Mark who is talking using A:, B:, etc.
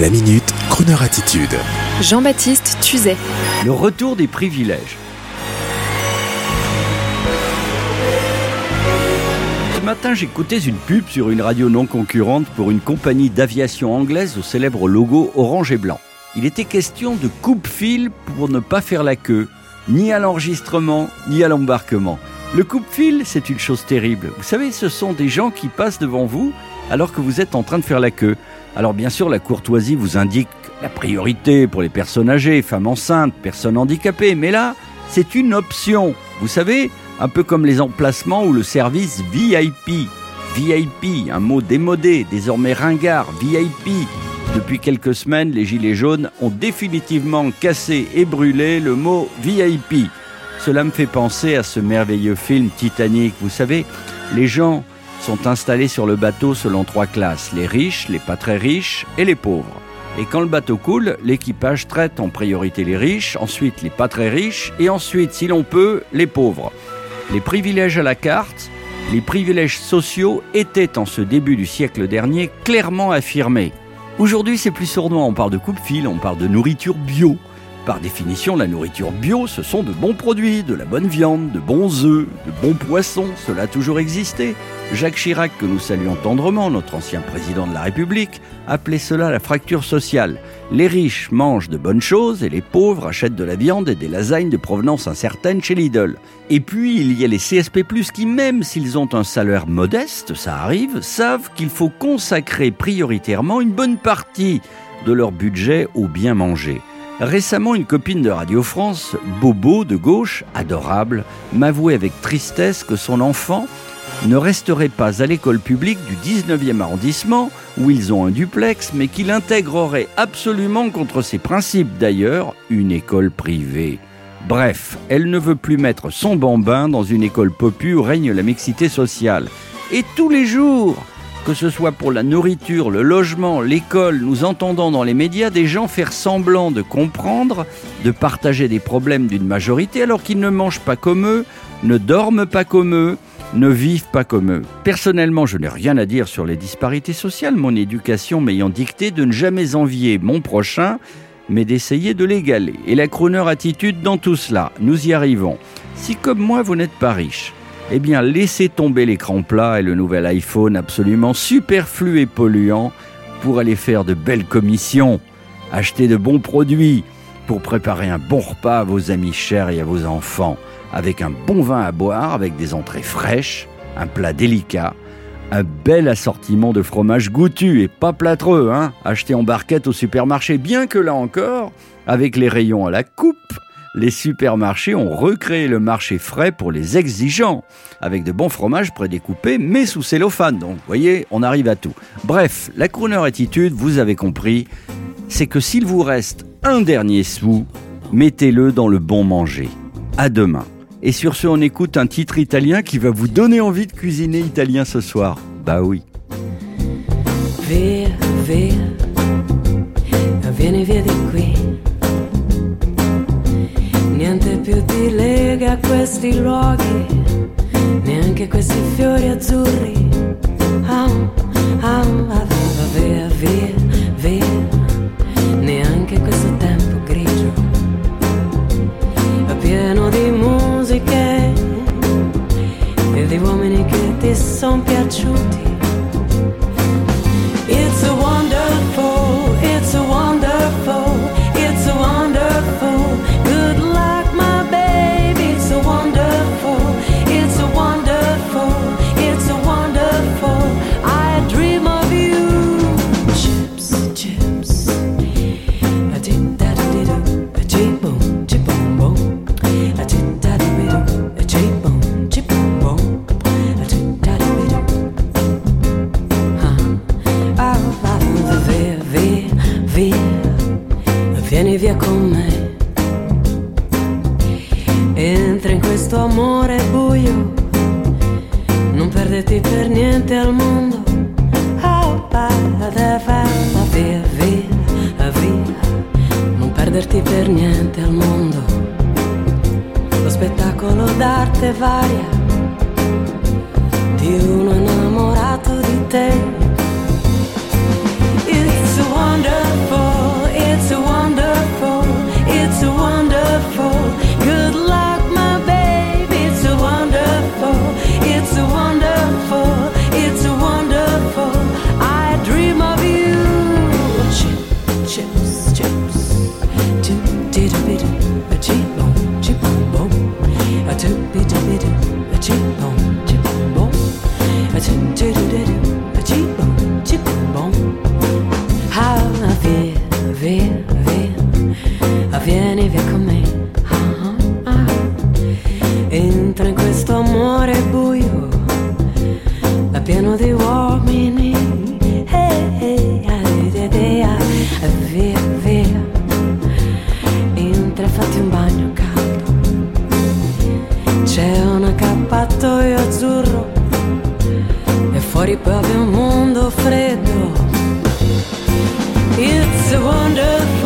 A: La minute, Kroneur attitude.
B: Jean-Baptiste Tuzet.
C: Le retour des privilèges. Ce matin, j'écoutais une pub sur une radio non concurrente pour une compagnie d'aviation anglaise au célèbre logo orange et blanc. Il était question de coupe-fil pour ne pas faire la queue, ni à l'enregistrement, ni à l'embarquement. Le coupe-fil, c'est une chose terrible. Vous savez, ce sont des gens qui passent devant vous alors que vous êtes en train de faire la queue. Alors bien sûr, la courtoisie vous indique la priorité pour les personnes âgées, femmes enceintes, personnes handicapées, mais là, c'est une option. Vous savez, un peu comme les emplacements ou le service VIP. VIP, un mot démodé, désormais ringard, VIP. Depuis quelques semaines, les Gilets jaunes ont définitivement cassé et brûlé le mot VIP. Cela me fait penser à ce merveilleux film Titanic. Vous savez, les gens sont installés sur le bateau selon trois classes, les riches, les pas très riches et les pauvres. Et quand le bateau coule, l'équipage traite en priorité les riches, ensuite les pas très riches et ensuite, si l'on peut, les pauvres. Les privilèges à la carte, les privilèges sociaux étaient en ce début du siècle dernier clairement affirmés. Aujourd'hui, c'est plus sournois, on parle de coupe-fil, on parle de nourriture bio. Par définition, la nourriture bio, ce sont de bons produits, de la bonne viande, de bons œufs, de bons poissons, cela a toujours existé. Jacques Chirac, que nous saluons tendrement, notre ancien président de la République, appelait cela la fracture sociale. Les riches mangent de bonnes choses et les pauvres achètent de la viande et des lasagnes de provenance incertaine chez Lidl. Et puis, il y a les CSP+, qui même s'ils ont un salaire modeste, ça arrive, savent qu'il faut consacrer prioritairement une bonne partie de leur budget au bien manger. Récemment, une copine de Radio France, Bobo de gauche, adorable, m'avouait avec tristesse que son enfant ne resterait pas à l'école publique du 19e arrondissement, où ils ont un duplex, mais qu'il intégrerait absolument contre ses principes d'ailleurs une école privée. Bref, elle ne veut plus mettre son bambin dans une école popue où règne la mixité sociale. Et tous les jours, que ce soit pour la nourriture, le logement, l'école, nous entendons dans les médias des gens faire semblant de comprendre, de partager des problèmes d'une majorité alors qu'ils ne mangent pas comme eux, ne dorment pas comme eux, ne vivent pas comme eux. Personnellement, je n'ai rien à dire sur les disparités sociales, mon éducation m'ayant dicté de ne jamais envier mon prochain, mais d'essayer de l'égaler. Et la crooner attitude dans tout cela, nous y arrivons. Si comme moi vous n'êtes pas riche, eh bien laissez tomber l'écran plat et le nouvel iPhone absolument superflu et polluant pour aller faire de belles commissions, acheter de bons produits pour préparer un bon repas à vos amis chers et à vos enfants, avec un bon vin à boire, avec des entrées fraîches, un plat délicat, un bel assortiment de fromages goûtus et pas plâtreux, hein, acheté en barquette au supermarché, bien que là encore, avec les rayons à la coupe, les supermarchés ont recréé le marché frais pour les exigeants, avec de bons fromages prédécoupés, mais sous cellophane. Donc, vous voyez, on arrive à tout. Bref, la crooner attitude, vous avez compris, c'est que s'il vous reste un dernier sou, mettez-le dans le bon manger. À demain. Et sur ce, on écoute un titre italien qui va vous donner envie de cuisiner italien ce soir. Bah oui.
D: Questi luoghi, neanche questi fiori azzurri. Ah, ah, ah, via con me. Entra in questo amore buio, non perderti per niente al mondo. Ah, ah, ah, via, via, via, non perderti per niente al mondo. Lo spettacolo d'arte varia di uno innamorato di te. vieni via con me. Ah, ah, ah. Entra in questo amore buio, è pieno di uomini. Hey, hey, hey, hey, Via, via. Entra e fatti un bagno caldo. C'è un accappatoio azzurro e fuori poi abbiamo un mondo freddo. It's a wonderful